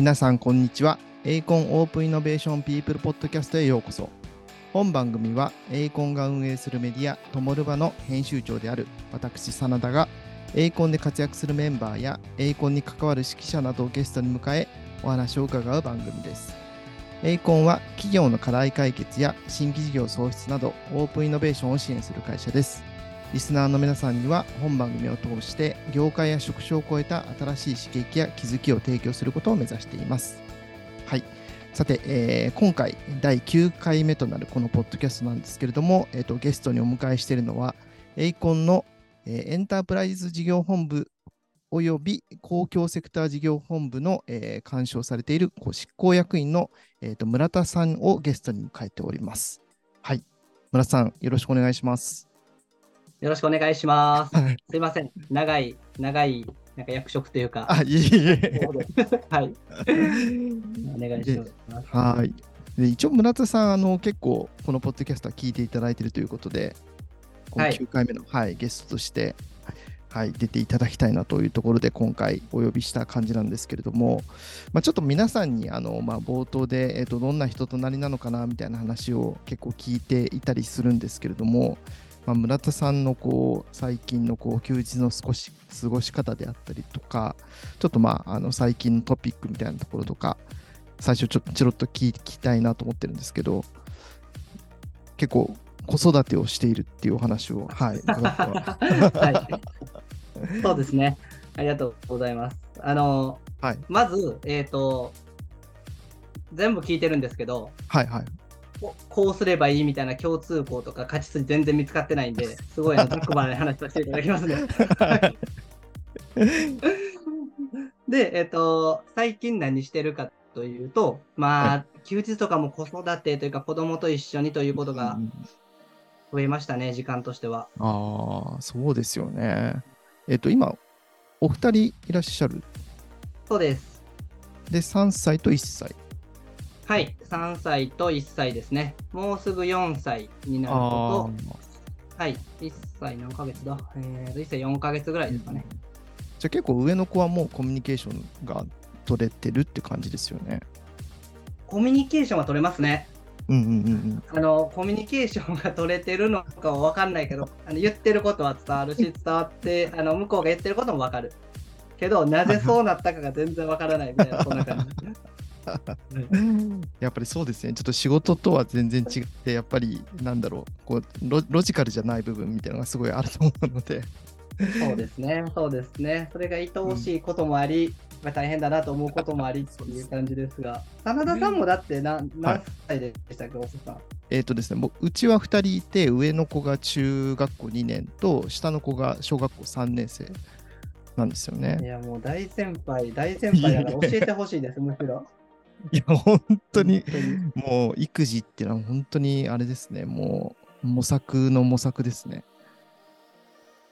皆さんこんにちは。エイコンオープンイノベーションピープルポッドキャストへようこそ。本番組はエイコンが運営するメディアトモルバの編集長である私真田がエイコンで活躍するメンバーやエイコンに関わる識者などをゲストに迎えお話を伺う番組です。エイコンは企業の課題解決や新規事業創出などオープンイノベーションを支援する会社です。リスナーの皆さんには本番組を通して業界や職種を超えた新しい刺激や気づきを提供することを目指しています。はい。さて、えー今回第9回目となるこのポッドキャストなんですけれども、えーとゲストにお迎えしているのは、エイコンの、えーエンタープライズ事業本部および公共セクター事業本部の、えー監視をされている執行役員の、えーと村田さんをゲストに迎えております。はい。村田さん、よろしくお願いします。よろしくお願いします。はいすいません。長い、長い、なんか役職というか。あ、いえいえ。はい。お願いします。はい。で一応、村田さん、あの結構、このポッドキャストは聞いていただいているということで、このはい9回目の、はいゲストとして、はい、出ていただきたいなというところで、今回お呼びした感じなんですけれども、まあ、ちょっと皆さんにあの、まあ、冒頭で、えっとどんな人となりなのかなみたいな話を結構聞いていたりするんですけれども、まあ、村田さんのこう最近のこう休日の少し過ごし方であったりとか、ちょっとまああの最近のトピックみたいなところとか、最初ちょっとちょろっと聞きたいなと思ってるんですけど、結構子育てをしているっていうお話を、はい、伺っては はい。そうですね。ありがとうございます。あの、はい、まず、えっ、と、全部聞いてるんですけど、はい、はい。ここうすればいいみたいな共通項とか勝ち筋全然見つかってないんで、すごいざっくばらに話させていただきますね。で、えっ、と、最近何してるかというと、まあ、休日とかも子育てというか子供と一緒にということがうん増えましたね、時間としては。ああ、そうですよね。えっと、今、お二人いらっしゃる？そうです。で、3歳と1歳。はい、3歳と1歳ですね。もうすぐ4歳になるのと、はい、1歳何ヶ月だ？えーと、1歳4ヶ月ぐらいですかね。じゃあ結構上の子はもうコミュニケーションが取れてるって感じですよね。コミュニケーションは取れますね。うんうんうんうん。あの、コミュニケーションが取れてるのかは分かんないけど、あの言ってることは伝わるし、伝わって、あの向こうが言ってることも分かる。けど、なぜそうなったかが全然分からないみたいな、そんな感じ。やっぱりそうですね。ちょっと仕事とは全然違って、やっぱりなんだろう、こうロロジカルじゃない部分みたいなのがすごいあると思うので。そうですね、そうですね。それが愛おしいこともあり、まあ、大変だなと思うこともありっていう感じですが、真田さんもだって何何歳でしたっけ、さん？えっ、とですね、もううちは2人いて、上の子が中学校2年と、下の子が小学校3年生なんですよいね。や、もう大先輩、大先輩だから教えてほしいです、むしろ。いや、本当に本、もう育児っていうのは本当にあれですね、もう模索の模索ですね。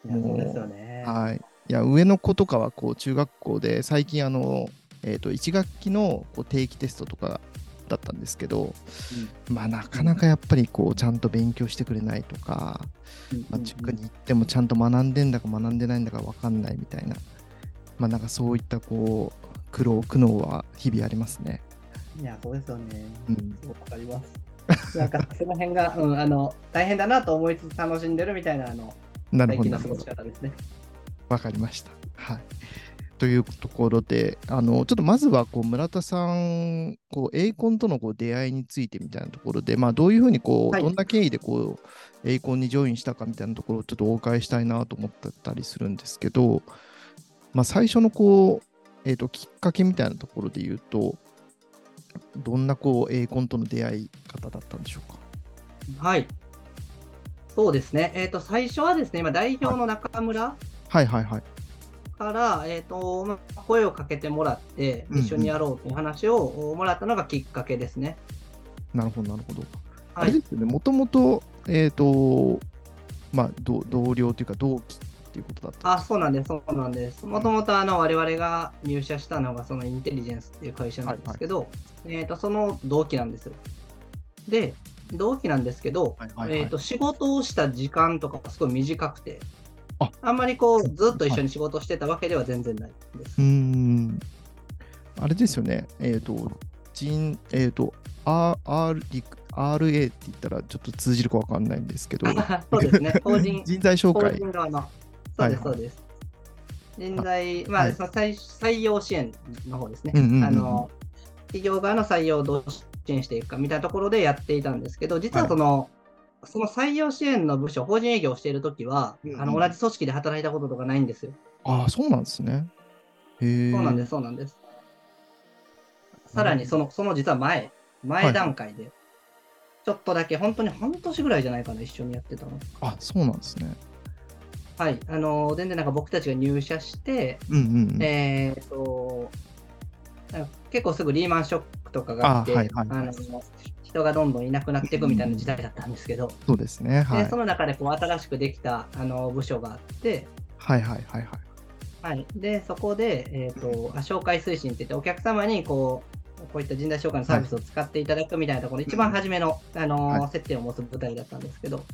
いやそうですよね。はい。いや、上の子とかはこう中学校で、最近あの、えっ、と、1学期のこう定期テストとかだったんですけど、まあなかなかやっぱりこうちゃんと勉強してくれないとか、うんまあ、塾に行ってもちゃんと学んでんだか学んでないんだか分かんないみたいな、まあなんかそういったこう苦労、苦悩は日々ありますね。いや、そうですよね。うんわかります。なんか、その辺が、うん、あの、大変だなと思いつつ楽しんでるみたいな、あの、なるほど、ごし。方ですね。わかりました。はい。というところで、あのちょっとまずはこう村田さん、こうエイコンとのこう出会いについてみたいなところで、まあ、どういうふうにこう、はいどんな経緯でこうエイコンにジョインしたかみたいなところをちょっとお伺いしたいなと思ってたりするんですけど、まあ、最初のこう、えー、ときっかけみたいなところで言うと、どんなこうエイコンとの出会い方だったんでしょうか？はい。そうですね。えっ、と、最初はですね、今、代表の中村はいはいはい。から、えっ、と、まあ声をかけてもらって、うんうん一緒にやろうという話をもらったのがきっかけですね。なるほどなるほど。あはい。れですよね、もともと、えっ、と、まあ、同同僚というか、同期っていうことだったんあ、そうなんです、そうなんです。もともとあの我々が入社したのがそのインテリジェンスっていう会社なんですけど、えっ、と、その同期なんですよ。で、同期なんですけど、はいはいはいえっ、と、仕事をした時間とかがすごい短くて、ああんまりこう、ずっと一緒に仕事してたわけでは全然ないです。うーん。あれですよね、えっ、と、人、えっ、と、R、R、RA って言ったらちょっと通じるかわかんないんですけど、そうですね、法人 人材紹法介。人側の。そうです、はいはいそうです。人材、まあ、はい採採用支援の方ですね。うんうんうんうんあの企業側の採用をどう支援していくかみたいなところでやっていたんですけど、実はその、その採用支援の部署、法人営業をしているときは、うんうんあの同じ組織で働いたこととかないんですよ。ああ、そうなんですね。へえ。そうなんです、そうなんです。さらにその、その実は前、前段階で、ちょっとだけ、本当に半年ぐらいじゃないかな、一緒にやってたの。あ、そうなんですね。はい、あの全然なんか僕たちが入社して、うんうんうん。えー、と結構すぐリーマンショックとかがあって、あはいはいはいあの人がどんどんいなくなっていくみたいな時代だったんですけど、そうですね。はい。でその中でこう新しくできたあの部署があって、はいはいはいはい。はい、でそこで、えーとあ紹介推進って言って、お客様にこうこういった人材紹介のサービスを使っていただくみたいなところ、一番初めの、あのはい接点を持つ舞台だったんですけど、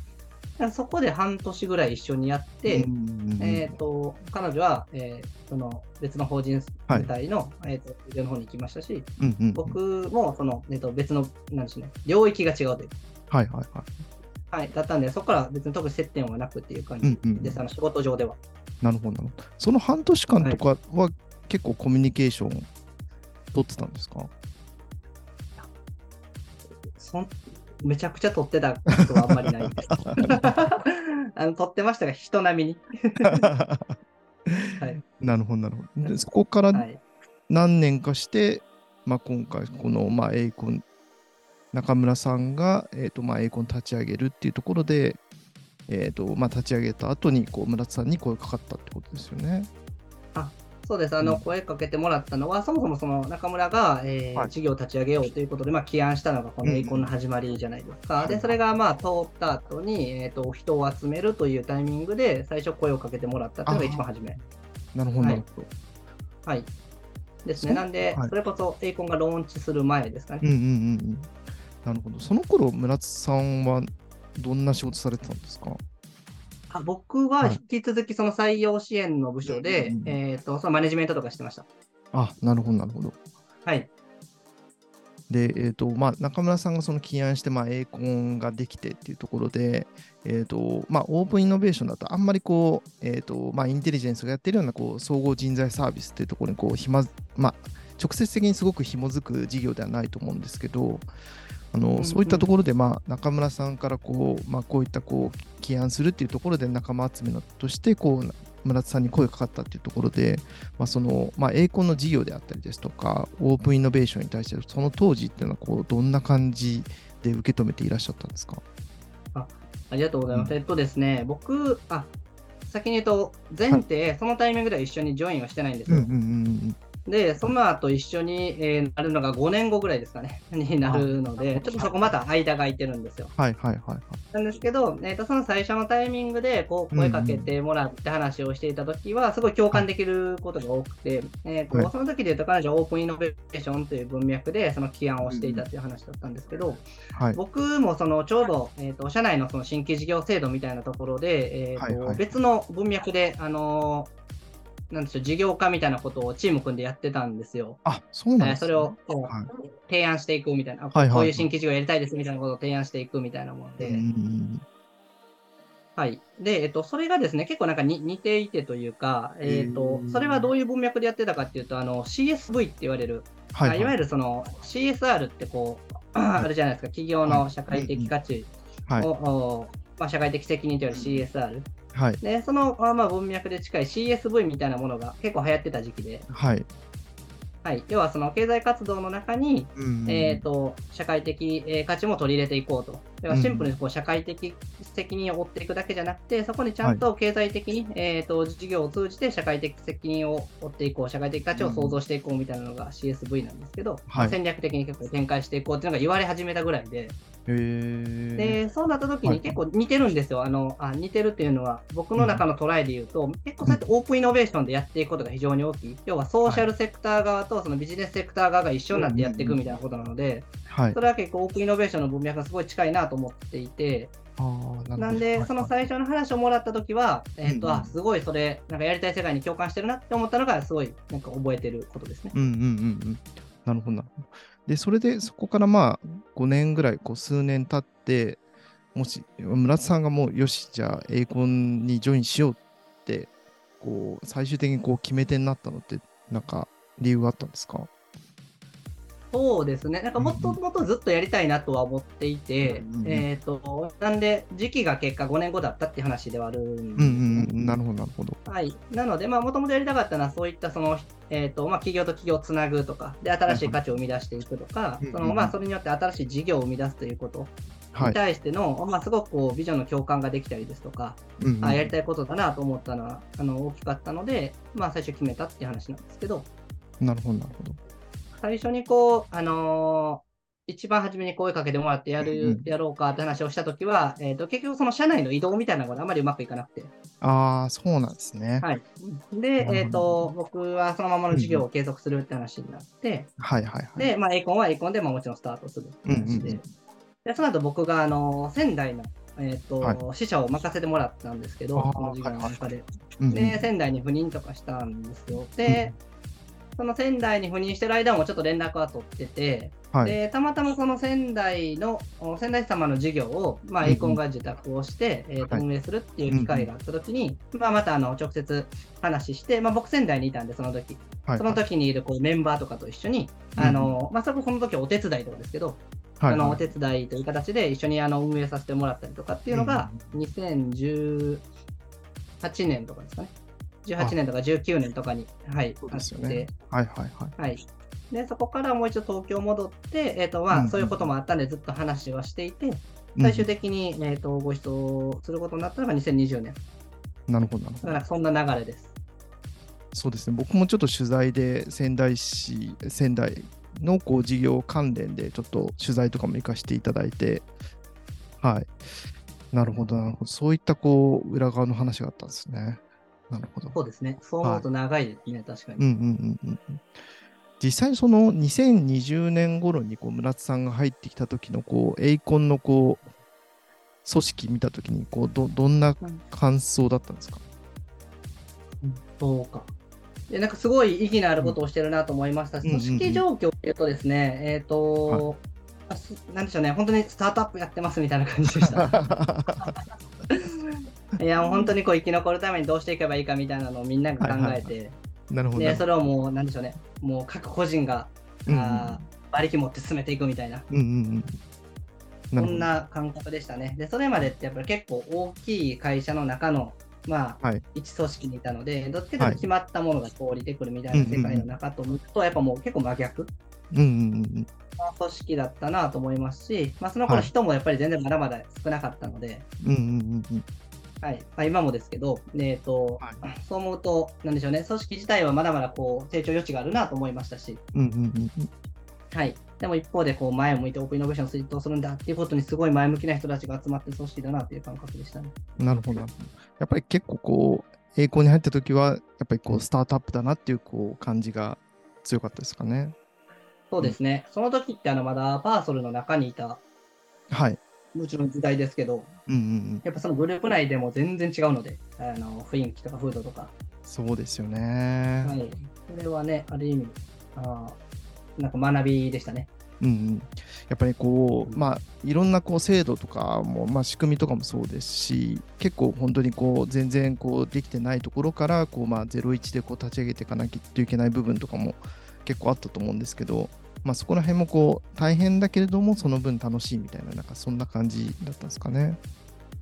そこで半年ぐらい一緒にやって、うんうんうんえー、と彼女は、えーその別の法人部隊の、えー、と上の方に行きましたし、うんうんうん。僕もその、えー、と別のなんでしょう、ね、領域が違うという。か、はいはいはい。はい、だったんで、そこから別に特に接点はなくっていう感じうんうんです、あの仕事上では。なるほどなるほど。その半年間とかは結構コミュニケーション取ってたんですか？そんめちゃくちゃ取ってたことはあんまりないです。あの取ってましたが、人並みに。はいなるほどなるほど。でそこからはい、何年かして、まあ、今回この、まあ、エイコン中村さんが、えーとまあ、エイコン立ち上げるっていうところで、えーとまあ、立ち上げた後にこう村田さんに声かかったってことですよね。そうです、あうんの声かけてもらったのは、そもそもその中村が、えーはい事業を立ち上げようということで、まあ、起案したのがこのうんエイコンの始まりじゃないですか。はいで、それがまあ通った後に、えーと、人を集めるというタイミングで、最初声をかけてもらったというのが一番初め。なるほどはないるほど。はい。ですね。そなんで、はいそれこそエイコンがローンチする前ですかね。うんうんうんうん。なるほど。その頃村津さんはどんな仕事されてたんですか？あ僕は引き続きその採用支援の部署で、うんうんうんえー、とそのマネジメントとかしてました。あ、なるほどなるほど。はい。で、えーとまあ、中村さんがその起案して、まあ、エーコンができてっていうところで、えーとまあ、オープンイノベーションだと、あんまりこう、えーとまあ、インテリジェンスがやってるようなこう総合人材サービスっていうところにこうひま、まあ、直接的にすごく紐づく事業ではないと思うんですけど、あのうんうん。そういったところで、まあ、中村さんからこう、まあ、こういったこう起案するっていうところで仲間集めのとしてこう村田さんに声がかかったっていうところで、まあそのまあ、エーコンの事業であったりですとか、オープンイノベーションに対して、その当時っていうのはこうどんな感じで受け止めていらっしゃったんですか？ありがとうございます。うん。えっとですね、僕、あ先に言うと、前提、そのタイミングでは一緒にジョインはしてないんですよ。うんうんうんで、その後一緒に、えーなるのが5年後ぐらいですかね、になるので、ちょっとそこまた間が空いてるんで。すよ。はいはいはいはい。なんですけど、えー、とその最初のタイミングでこう声かけてもらって話をしていたときは、すごい共感できることが多くて、えーとはい。その時で言うと、彼女はオープンイノベーションという文脈でその起案をしていたという話だったんですけど、はい。僕もそのちょうど、えー、と社内のその新規事業制度みたいなところで、えーとはいはい。別の文脈で、あのーなんでしょう事業化みたいなことをチーム組んでやってたんですよ。あ、そうなんえーです、ね。それをはい。提案していくみたいな、はいはいこういう新規事業やりたいですみたいなことを提案していくみたいなもので。はい。で、えっと、それがですね、結構なんかに似ていてというか、えっとそれはどういう文脈でやってたかっていうと、あの、CSV って言われる、はいはい。あいわゆるその CSR ってこう、あるじゃないですか、企業の社会的価値を、はい。おまあ、社会的責任というより CSR。はい。で、そのあまあ文脈で近い CSV みたいなものが結構流行ってた時期で、はい。はい。要はその経済活動の中に、うんうんえー、と社会的、えー価値も取り入れていこうと。だからシンプルにこう社会的責任を負っていくだけじゃなくて、そこにちゃんと経済的に、えー、と事業を通じて社会的責任を負っていこう、社会的価値を創造していこうみたいなのが CSV なんですけど、はい。戦略的に結構展開していこうっていうのが言われ始めたぐらいで、でそうなった時はいに結構似てるんですよ。あのあ似てるっていうのは、僕の中のトライで言うと、結構そうやってオープンイノベーションでやっていくことが非常に大きい。要はソーシャルセクター側とそのビジネスセクター側が一緒になってやっていくみたいなことなので、はいそ。れは結構オープンイノベーションの文脈がすごい近いなと思っていて、な。なんで、はいその最初の話をもらったときは、えっ、と、すごいそれ、なんかやりたい世界に共感してるなって思ったのが、すごい、なんか覚えてることですね。うんうんうんうん。なるほどなるほど。で、それでそこからまあ5年ぐらい、こう数年経って、もし村田さんがもうよし、じゃあ、エイコンにジョインしようって、こう最終的にこう決め手になったのって、なんか理由があったんですか？そうですね。なんかもっともっとずっとやりたいなとは思っていて、うんうんえっ、と、なんで、時期が結果5年後だったっていう話ではあるんですね。うんうんうん。なるほど、なるほど。はい。なので、まあ、もともとやりたかったのは、そういった、その、えっ、と、まあ、企業と企業をつなぐとか、で、新しい価値を生み出していくとかうんうん、その、まあ、それによって新しい事業を生み出すということはい。に対しての、まあ、すごくこう、ビジョンの共感ができたりですとか、うんうんあやりたいことだなと思ったのは、あの、大きかったので、まあ、最初決めたっていう話なんですけど、なるほど、なるほど。最初にこう、あのー一番初めに声かけてもらってやる、うんうんやろうかって話をしたときは、えっ、と、結局その社内の移動みたいなのがあまりうまくいかなくて、ああ、そうなんですね。はい。で、えっ、と、僕はそのままの事業を継続するって話になって、はいはいはい。で、まあ、エイコンはエイコンで、まあ、もちろんスタートするって話で、うんうんうんで、その後僕が、あの、仙台の、えっ、と、はい支社を任せてもらったんですけど、あーこの事業の中で。うんうんで、仙台に赴任とかしたんですよ。で、その仙台に赴任してる間もちょっと連絡は取ってて、はい。で、たまたまその仙台の、お仙台様の事業を、まあ、うんうん。エイコンが受託をして、えーとはい。運営するっていう機会があったときに、まあ、またあの直接話して、まあ、僕仙台にいたんで、その時。はい。その時にいるこうメンバーとかと一緒に、あのまあ、そここの時はお手伝いとかですけど、はい。あのお手伝いという形で一緒にあの運営させてもらったりとかっていうのが、2018年とかですかね。18年とか19年とかに、はい、そうあって、ですよねはいはいはい。はい。で、そこからもう一度東京戻って、えっ、と、まあ、うんうんそういうこともあったんで、ずっと話はしていて、うん最終的に、えっ、と、ご一緒することになったのが2020年。なるほどなるほどだか。ら、そんな流れです。そうですね、僕もちょっと取材で仙台市、仙台のこう事業関連でちょっと取材とかも行かせていただいて、はい。なるほど、なるほど。そういったこう裏側の話があったんですね。なるほど。そうですね。そう思うと長いですね、確かに。うんうんうんうんうん。実際その2020年頃にこう村津さんが入ってきた時のこうエイコンのこう組織見た時にこうどどんな感想だったんですか、そうか。でなんかすごい意義のあることをしてるなと思いましたし、うん組織状況っていうとですね、えっ、と、あすなんでしょうね、本当にスタートアップやってますみたいな感じでした。いや、本当にこう生き残るためにどうしていけばいいかみたいなのをみんなが考えて、なるほど。で、それをもう、なんでしょうね、もう各個人が、うんうん。あー馬力持って進めていくみたいな、うんうんうん。なるほど。そんな感覚でしたね。で、それまでってやっぱり結構大きい会社の中の、まあ、はい。一組織にいたので、どっちかというと決まったものがこう降りてくるみたいな世界の中と向くと、やっぱもう結構真逆。うんうんうんな組織だったなと思いますし、まあ、その頃はい。人もやっぱり全然まだまだ少なかったので、うんうんうんうんはいまあ、今もですけど、でえっとはそう思うと、なんでしょうね、組織自体はまだまだこう成長余地があるなと思いましたし、うんうんうんうんはい、でも一方でこう前を向いてオープンイノベーションを推進するんだっていうことにすごい前向きな人たちが集まってる組織だなっていう感覚でしたね。なるほど。なるほどやっぱり結構こう、栄光に入った時は、やっぱりこう、スタートアップだなっていうこう感じが強かったですかね。そうですね、その時ってあのまだパーソルの中にいた、はい。もちろん時代ですけど、うんうんうん。やっぱそのグループ内でも全然違うので、あの雰囲気とか風土とか、そうですよね。はい、それはね、ある意味、あーなんか学びでしたね。うんうん、やっぱりこう、まあ、いろんなこう制度とかも、まあ、仕組みとかもそうですし、結構本当にこう全然こうできてないところからこう、まあ、01でこう立ち上げていかなきゃいけない部分とかも結構あったと思うんですけど、まあ、そこら辺もこう大変だけれども、その分楽しいみたいな、なんかそんな感じだったんですかね。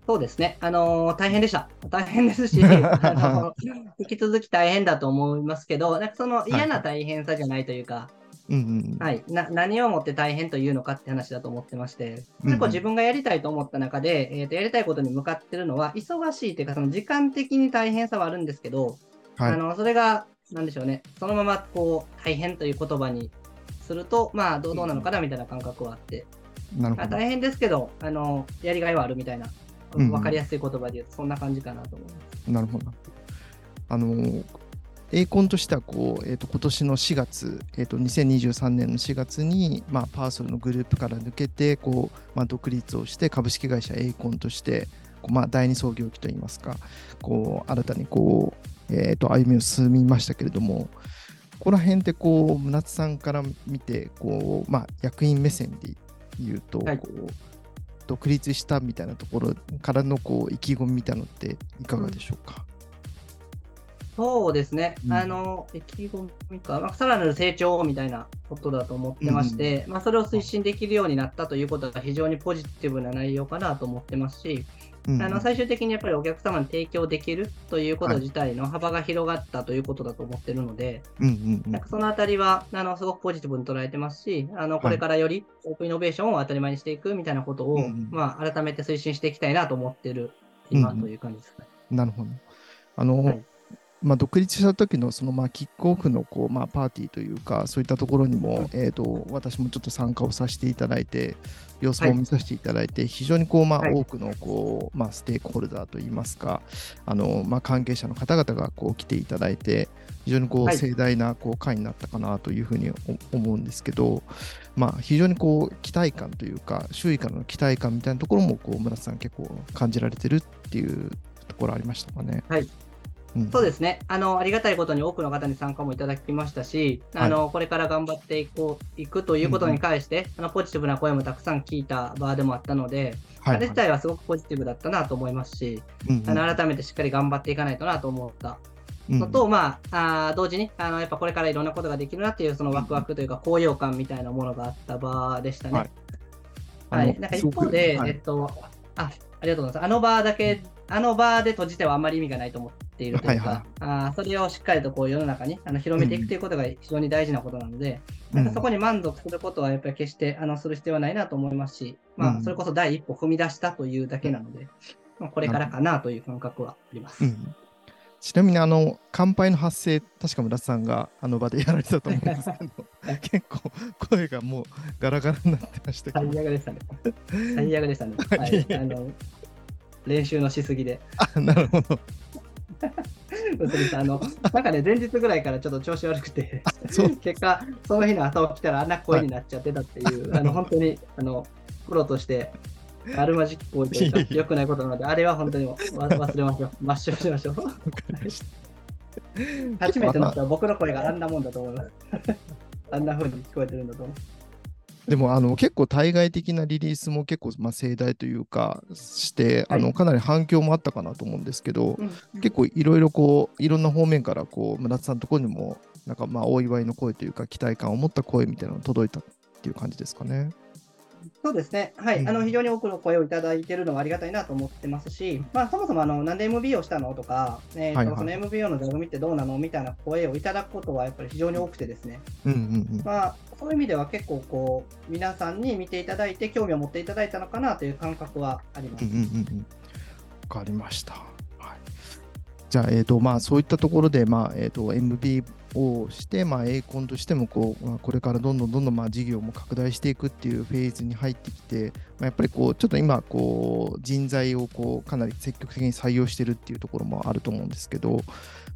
そうですね、あのー大変でした。大変ですし、あの引き続き大変だと思いますけど、なんかその嫌な大変さじゃないというか、うんうんうん。はい、な何をもって大変というのかって話だと思ってまして、うんうん結構自分がやりたいと思った中で、えーと、やりたいことに向かってるのは、忙しいというか、その時間的に大変さはあるんですけど、はいあのそれが、なんでしょうね、そのままこう大変という言葉にすると、まあ、どうどうなのかなみたいな感覚はあって、なるほど。あ大変ですけどあの、やりがいはあるみたいな、う分かりやすい言葉で言うと、そんな感じかなと思います。なるほど。あのーエーコンとしてはこう、えー、と今年の4月、えー、と2023年の4月に、まあ、パーソルのグループから抜けてこう、まあ、独立をして株式会社エーコンとしてこう、まあ、第二創業期といいますかこう新たにこう、えー、と歩みを進みましたけれどもここら辺ってこう村津さんから見てこう、まあ、役員目線で言うと、はい。こう独立したみたいなところからのこう意気込みみたいなのっていかがでしょうか、そうですね、うん。あの、意気込みか、まあ、さらなる成長みたいなことだと思ってまして、まあ、それを推進できるようになったということが非常にポジティブな内容かなと思ってますし、うんあの最終的にやっぱりお客様に提供できるということ自体の幅が広がったということだと思ってるので、うんうんうん。なんかそのあたりはあのすごくポジティブに捉えてますし、あのこれからよりオープンイノベーションを当たり前にしていくみたいなことを、うんうん。まあ、改めて推進していきたいなと思ってる今うんうんという感じですね。なるほど。あの、はいまあ、独立した時のそのまあキックオフのこうまあパーティーというか、そういったところにも、えー、と私もちょっと参加をさせていただいて、様子も見させていただいて、非常にこうまあはい。多くのこうまあステークホルダーといいますか、あのまあ関係者の方々がこう来ていただいて、非常にこうはい。盛大なこう会になったかなというふうにお思うんですけど、まあ、非常にこう期待感というか、周囲からの期待感みたいなところもこう村瀬さん結構感じられてるっていうところありましたかね。はいうん。そうですね。あの、ありがたいことに多くの方に参加もいただきましたし、あのこれから頑張っていこういくということに関して、あのポジティブな声もたくさん聞いた場でもあったので、はい。あれ自体はすごくポジティブだったなと思いますし、うんうん。あの改めてしっかり頑張っていかないとなと思ったうん。のと、まあ、あー同時にあのやっぱこれからいろんなことができるなっていうそのワクワクというか高揚感みたいなものがあった場でしたね。はい。はい。なんか一方で、はい。えっとあ、ありがとうございます。あの場だけ、あの場で閉じてはあまり意味がないと思っているというか、はいはいあーそれをしっかりとこう世の中にあの広めていくということが非常に大事なことなので、なん。かそこに満足することはやっぱり決してあのする必要はないなと思いますし、まあ、うん。それこそ第一歩踏み出したというだけなので、まあ、これからかなという感覚はあります。うん。ちなみにあの乾杯の発声、確か村瀬さんがあの場でやられてたと思うんですけどはい、結構声がもうガラガラになってましたけ最ど、悪でしたね。最悪でしたね。はい。い、あの練習のしすぎで。あなるほど、あ のなんかね、前日ぐらいからちょっと調子悪くて、結果、その日の朝起きたらあんな声になっちゃってたっていう、あの本当にあのプロとして、あるまじき行為というかいやい、や良くないことなので、あれは本当に忘れましょう。抹消しましょう。初めての人は僕の声があんなもんだと思います。あんな風に聞こえてるんだと思う。でもあの結構対外的なリリースも結構まあ盛大というかして、はい。あのかなり反響もあったかなと思うんですけど、うん。結構いろいろこういろんな方面からこう村田さんのところにもなんかまあお祝いの声というか期待感を持った声みたいなのが届いたっていう感じですかね。そうですね、はい、うん。あの非常に多くの声をいただいているのはありがたいなと思ってますし、まあ、そもそもあのなんで MB をしたのとか、えーとはいはい。その MBO の座組ってどうなのみたいな声をいただくことはやっぱり非常に多くてですね、うんうんうん。まあ、そういう意味では結構こう、皆さんに見ていただいて、興味を持っていただいたのかなという感覚はあります。うんうんうんかりました。はい、じゃあ、えーとまあ、そういったところで、まあえー、と MBO をして、まあ、エーコンとしてもこう、まあ、これからどんどんどんどん、まあ、事業も拡大していくっていうフェーズに入ってきて、まあ、やっぱりこうちょっと今こう、人材をこうかなり積極的に採用してるっていうところもあると思うんですけど、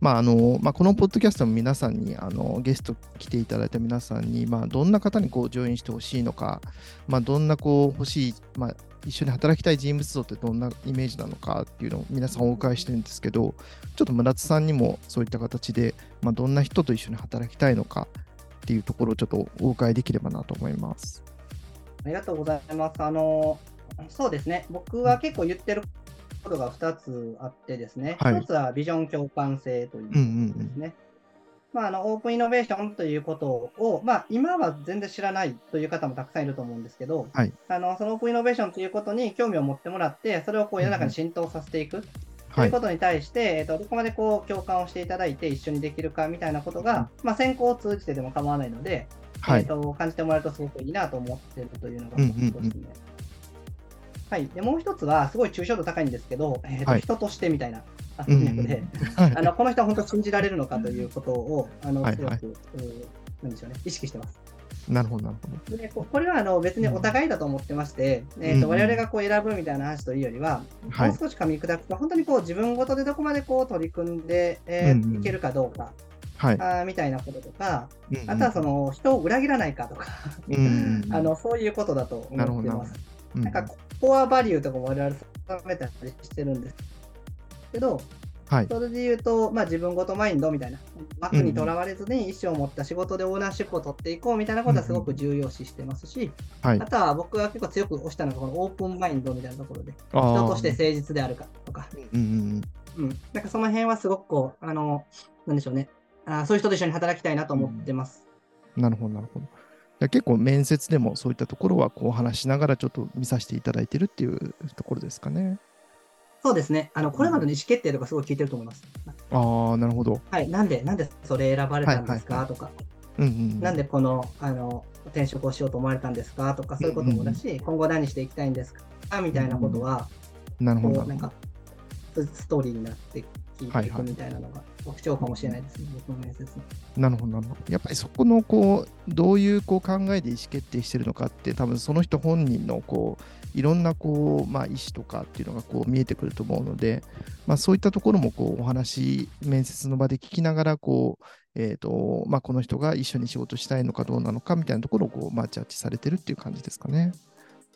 まああのまあ、このポッドキャストも皆さんにあのゲスト来ていただいた皆さんに、まあ、どんな方にこうジョインしてほしいのか、まあ、どんなこう欲しい、まあ、一緒に働きたい人物像ってどんなイメージなのかっていうのを皆さんお伺いしてるんですけど、ちょっと村津さんにもそういった形で、まあ、どんな人と一緒に働きたいのかっていうところをちょっとお伺いできればなと思います。ありがとうございます。あの、そうですね、僕は結構言ってることが2つあってですね、はい1つはビジョン共感性ということうんうんうんですね。まあ、あのオープンイノベーションということを、まあ、今は全然知らないという方もたくさんいると思うんですけど、はい。あのそのオープンイノベーションということに興味を持ってもらって、それをこう世の中に浸透させていくとはい。いうことに対して、えっとどこまでこう共感をしていただいて一緒にできるかみたいなことが、まあ、先行を通じてでも構わないので、はい。えー、と感じてもらえるとすごくいいなと思っているというのがうんうんうん。一つですね。はい、でもう一つは、すごい抽象度高いんですけど、えーとはい。人としてみたいなあうんうん。あのこの人は本当信じられるのかということを、あのはいはい。強く、うーなんでしょうね、意識してます。なるほど、なるほど。でここれはあの別にお互いだと思ってまして、えーうん。と我々がこう選ぶみたいな話というよりは、はい。もう少し噛み砕くと、本当にこう自分ごとでどこまでこう取り組んで、えーうんうん。いけるかどうか。はい。あーみたいなこととか、うんうん。あとはその人を裏切らないかとか、うんうんうん。あのそういうことだと思ってます。うん。なんかコアバリューとかも我々定めたりしてるんですけど、はい。それで言うと、まあ、自分ごとマインドみたいな、枠にとらわれずに意思を持った仕事でオーナーシップを取っていこうみたいなことはすごく重要視してますし、はいあ。とは僕が結構強く推したのがこのオープンマインドみたいなところで、人として誠実であるかとか、うんうんうん、なんかその辺はすごくこう、あの、なんでしょうね、あーそういう人と一緒に働きたいなと思ってます。うん。なるほど、なるほど。結構面接でもそういったところはこう話しながらちょっと見させていただいてるっていうところですかね。そうですね、あのこれまでの意思決定とかすごい聞いてると思います。ああ、なるほど。はい、なんで、なんでそれ選ばれたんですか、はいはいとか、うんうん。なんでこのあの転職をしようと思われたんですか？とか、そういうこともだし、今後何していきたいんですか？みたいなことは、なるほど。なんかスストーリーになって聞いていくみたいなのが特徴かもしれないですね、僕の面接の。なるほど、なるほど。やっぱりそこのこうどういうこう考えで意思決定してるのかって、多分その人本人のこういろんなこう、まあ、意思とかっていうのがこう見えてくると思うので、まあ、そういったところもこうお話、面接の場で聞きながらこう、えーとまあ、この人が一緒に仕事したいのかどうなのかみたいなところをこう、まあ、ジャッジされてるっていう感じですかね。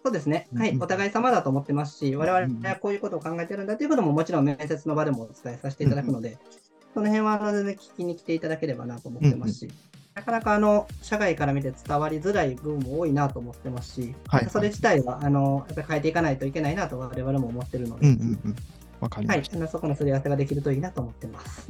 そうですね、はい、うんお互い様だと思ってますし、我々はこういうことを考えてるんだということももちろん面接の場でもお伝えさせていただくので、その辺はあの全然聞きに来ていただければなと思ってますし、なかなかあの社外から見て伝わりづらい部分も多いなと思ってますし、はいそれ自体はあのやっぱり変えていかないといけないなと我々も思ってるので、うんうんうん。わかりました。、はいそこのすり合わせができるといいなと思ってます。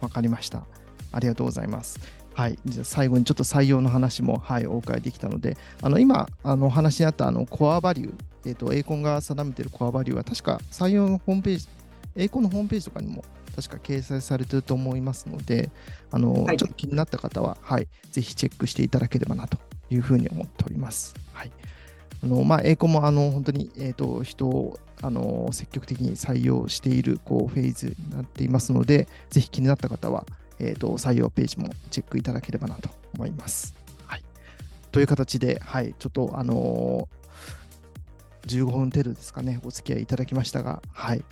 わかりました。ありがとうございます。はい、じゃあ最後にちょっと採用の話も、はい、お伺いできたので、あの今、あのお話にあったあのコアバリュー、えっ、と、エーコンが定めているコアバリューは、確か採用のホームページ、エーコンのホームページとかにも確か掲載されていると思いますので、あの、はいちょっと気になった方は、はい、ぜひチェックしていただければなというふうに思っております。はい。あのまあ、エーコンもあの本当に、えー、と人をあの積極的に採用しているこうフェーズになっていますので、ぜひ気になった方は、えー、と採用ページもチェックいただければなと思います。はい、という形で、はい、ちょっと、あのー15分程度ですかね、お付き合いいただきましたが、はい。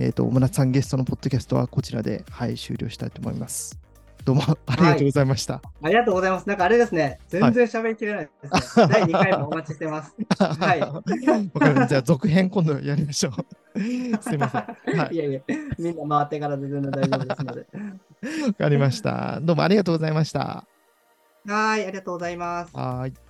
えっ、と、村田さんゲストのポッドキャストはこちらで、はい、終了したいと思います。どうもありがとうございました。ありがとうございます。なんかあれですね、全然喋りきれないですね。第2回もお待ちしてます。はいわかりました。じゃあ、続編今度やりましょう。すいません。はいいやいや、みんな回ってからで全然大丈夫ですので。わかりました。どうもありがとうございました。はい、ありがとうございます。はーい。